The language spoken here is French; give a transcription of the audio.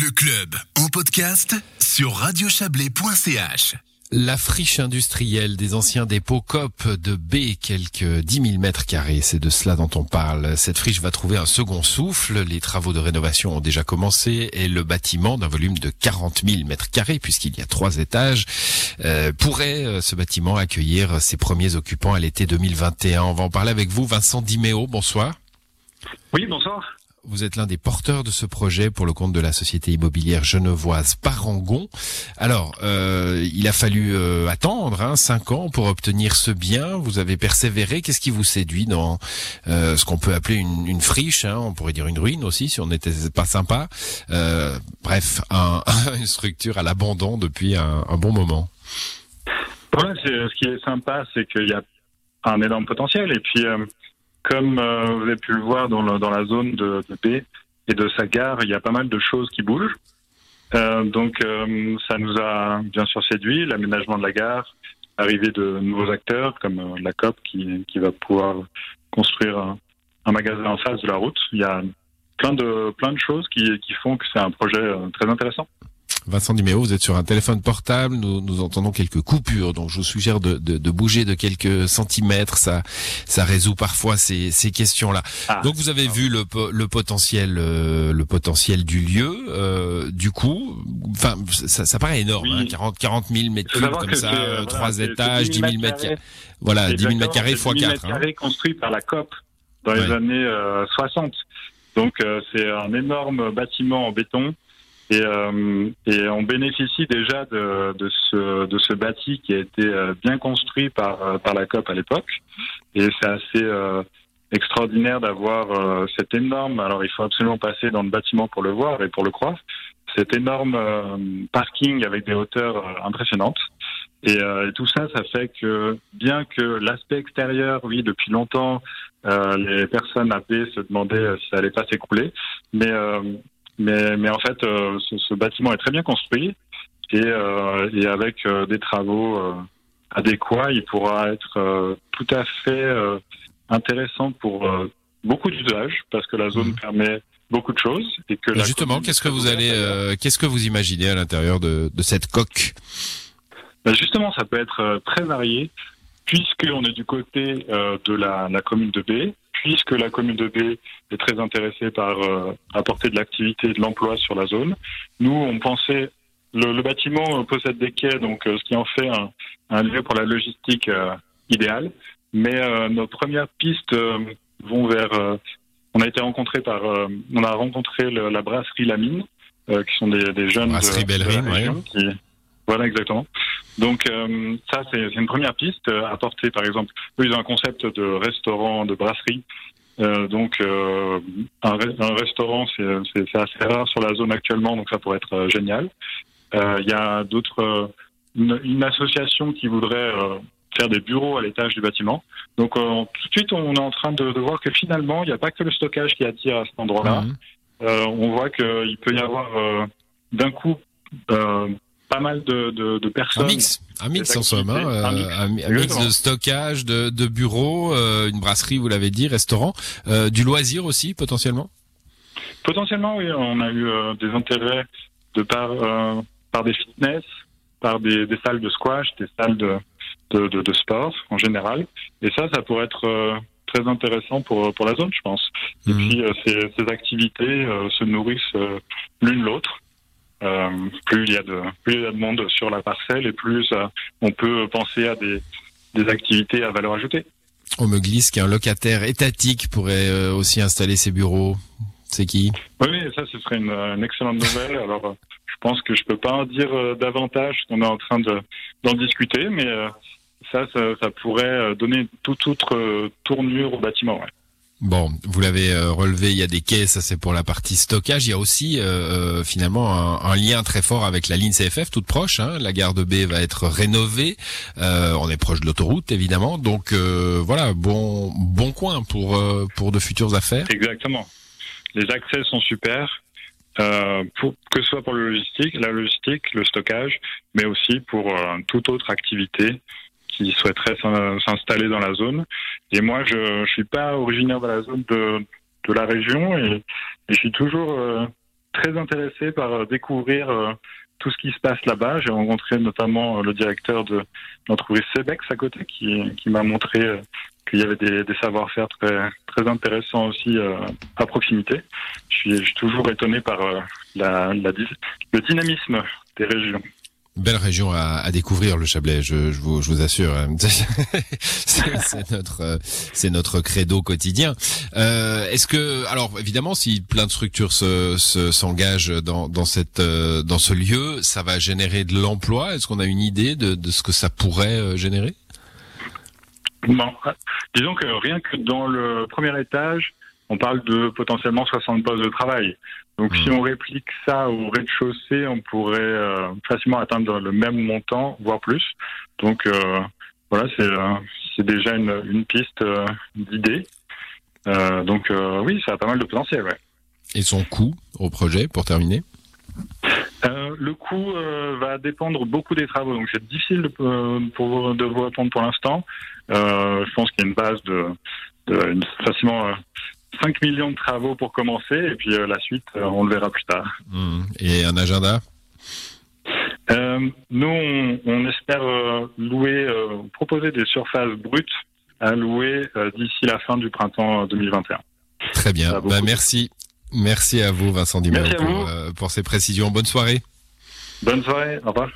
Le club en podcast sur radiochablais.ch. La friche industrielle des anciens dépôts COP de B, quelques 10 000 mètres carrés, c'est de cela dont on parle. Cette friche va trouver un second souffle. Les travaux de rénovation ont déjà commencé et le bâtiment d'un volume de 40 000 mètres carrés, puisqu'il y a trois étages, euh, pourrait euh, ce bâtiment accueillir ses premiers occupants à l'été 2021. On va en parler avec vous, Vincent Diméo. Bonsoir. Oui, bonsoir. Vous êtes l'un des porteurs de ce projet pour le compte de la société immobilière genevoise Parangon. Alors, euh, il a fallu euh, attendre hein, cinq ans pour obtenir ce bien. Vous avez persévéré. Qu'est-ce qui vous séduit dans euh, ce qu'on peut appeler une, une friche hein, On pourrait dire une ruine aussi, si on n'était pas sympa. Euh, bref, un, une structure à l'abandon depuis un, un, bon moment. Voilà, ce qui est sympa, c'est qu'il y a un énorme potentiel. Et puis, euh, comme euh, vous avez pu le voir dans, le, dans la zone de, de, B et de sa gare, il y a pas mal de choses qui bougent. Euh, donc euh, ça nous a bien sûr séduit, l'aménagement de la gare, l'arrivée de nouveaux acteurs comme euh, la COP qui, qui va pouvoir construire un, un, magasin en face de la route. Il y a plein de, plein de choses qui, qui font que c'est un projet euh, très intéressant. Vincent Diméo, vous êtes sur un téléphone portable, nous, nous entendons quelques coupures, donc je vous suggère de, de, de bouger de quelques centimètres, ça, ça résout parfois ces, ces questions-là. Ah, donc vous avez ah, vu le, le potentiel, euh, le potentiel du lieu, euh, du coup, enfin ça, ça paraît énorme, oui. hein, 40, 40 000 mètres cubes comme ça, euh, trois voilà, étages, 10 000 mètres carrés, voilà, 10 000 mètres carrés fois 4. Hein. construit par la COP dans ouais. les années euh, 60. Donc euh, c'est un énorme bâtiment en béton et, euh, et, on bénéficie déjà de, de, ce, de ce bâti qui a été euh, bien construit par, euh, par la COP à l'époque. Et c'est assez euh, extraordinaire d'avoir euh, cet énorme, alors il faut absolument passer dans le bâtiment pour le voir et pour le croire, cet énorme euh, parking avec des hauteurs impressionnantes. Et, et, tout ça, ça fait que bien que l'aspect extérieur, oui, depuis longtemps, les personnes paix se demandaient si ça allait pas s'écrouler, mais mais, mais en fait, euh, ce, ce, bâtiment est très bien construit et, euh, et avec euh, des travaux adéquats, il pourra être tout à fait intéressant pour beaucoup d'usages parce que la zone mmh. permet beaucoup de choses et que justement qu'est-ce que vous allez qu'est-ce que vous imaginez à l'intérieur de, de, cette coque? Ben Justement, ça peut être très varié puisqu'on est du côté de la, la commune de B puisque la commune de B est très intéressée par euh, apporter de l'activité et de l'emploi sur la zone. Nous, on pensait le, le bâtiment possède des quais, donc euh, ce qui en fait un, un lieu pour la logistique euh, idéal. Mais euh, nos premières pistes euh, vont vers. Euh, on a été rencontré par. on a rencontré le, la brasserie La Mine, qui sont des, des jeunes brasserie de, de la région, ouais. qui, voilà, exactement. Donc euh, ça, c'est une première piste. Apporter, par exemple, eux, ils ont un concept de restaurant, de brasserie. Euh, donc euh, un, un, restaurant, c'est assez rare sur la zone actuellement, donc ça pourrait être euh, génial. Euh, il y a d'autres, une, une, association qui voudrait faire des bureaux à l'étage du bâtiment. Donc tout de suite, on est en train de, de voir que finalement, il n'y a pas que le stockage qui attire à cet endroit-là. Mmh. on voit qu'il peut y avoir d'un coup pas mal de, de, de, personnes. Un mix, un mix en somme, hein, un mix, un, un mix de stockage, de, de bureaux, euh, une brasserie, vous l'avez dit, restaurant, euh, du loisir aussi potentiellement? Potentiellement, oui, on a eu euh, des intérêts de par euh, par des fitness, par des, des, salles de squash, des salles de, de, de, de sport en général, et ça, ça pourrait être euh, très intéressant pour pour la zone, je pense. Mmh. Et Mhm. puis ces, ces activités se nourrissent l'une l'autre. Euh, plus il y a de plus il y a de monde sur la parcelle et plus euh, on peut penser à des, des activités à valeur ajoutée. On me glisse qu'un locataire étatique pourrait euh, aussi installer ses bureaux. C'est qui? Oui, ça ce serait une, une excellente nouvelle. Alors euh, je pense que je peux pas en dire davantage. On est en train de d'en discuter, mais ça, ça, ça pourrait donner toute autre tournure au bâtiment. Ouais. Bon, vous l'avez euh, relevé, il y a des quais, ça c'est pour la partie stockage. Il y a aussi euh, finalement un, lien très fort avec la ligne CFF toute proche. Hein. La gare de B va être rénovée. Euh, on est proche de l'autoroute évidemment, donc euh, voilà, bon bon coin pour euh, pour de futures affaires. Exactement. Les accès sont super. pour, que ce soit pour le logistique, la logistique, le stockage, mais aussi pour toute autre activité qui souhaiteraient s'installer dans la zone. Et moi, je ne suis pas originaire de la zone de, de la région et, je suis toujours euh, très intéressé par découvrir tout ce qui se passe là-bas. J'ai rencontré notamment le directeur de l'entreprise Cebex à côté qui, qui m'a montré qu'il y avait des, savoir-faire très, très intéressants aussi à proximité. Je suis, toujours étonné par la, le dynamisme des régions. Belle région à, découvrir le Chablais, je, vous, assure. c'est notre, notre credo quotidien. Euh, Est-ce que, alors évidemment, si plein de structures se, s'engagent dans, dans cette, euh, dans ce lieu, ça va générer de l'emploi? Est-ce qu'on a une idée de, de, ce que ça pourrait euh, générer? Bon, disons que rien que dans le premier étage, on parle de potentiellement 60 postes de travail. Donc si hmm. on réplique ça au rez-de-chaussée, on pourrait euh, facilement atteindre le même montant, voire plus. Donc euh, voilà, c'est euh, c'est déjà une, une piste d'idée. donc oui, ça a pas mal de potentiel. Ouais. Et son coût au projet, pour terminer? Le coût va dépendre beaucoup des travaux, donc c'est difficile de, pour, de vous répondre pour l'instant. je pense qu'il y a une base de, de une, facilement 5 millions de travaux pour commencer, et puis euh, la suite, euh, on le verra plus tard. Mmh. Et un agenda? Euh, Nous, on, espère louer, proposer des surfaces brutes à louer d'ici la fin du printemps 2021. Très bien. Bah, merci. Merci à vous, Vincent pour, pour ces précisions. Bonne soirée. Bonne soirée. Au revoir.